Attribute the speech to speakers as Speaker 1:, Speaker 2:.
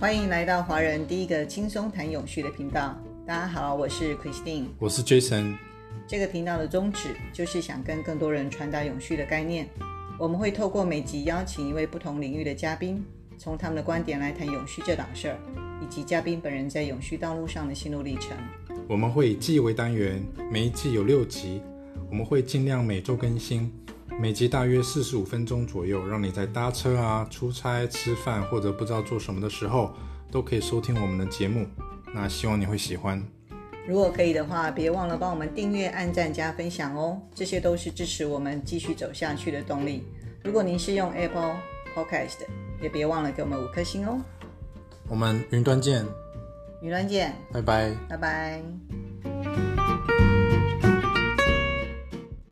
Speaker 1: 欢迎来到华人第一个轻松谈永续的频道。大家好，我是 Christine。
Speaker 2: 我是 Jason。
Speaker 1: 这个频道的宗旨就是想跟更多人传达永续的概念。我们会透过每集邀请一位不同领域的嘉宾，从他们的观点来谈永续这档事儿，以及嘉宾本人在永续道路上的心路历程。
Speaker 2: 我们会以季为单元，每一季有六集，我们会尽量每周更新，每集大约四十五分钟左右，让你在搭车啊、出差、吃饭或者不知道做什么的时候，都可以收听我们的节目。那希望你会喜欢。
Speaker 1: 如果可以的话，别忘了帮我们订阅、按赞、加分享哦，这些都是支持我们继续走下去的动力。如果您是用 Apple Podcast，也别忘了给我们五颗星哦。
Speaker 2: 我们云端见，
Speaker 1: 云端见，
Speaker 2: 拜拜。
Speaker 1: 拜拜。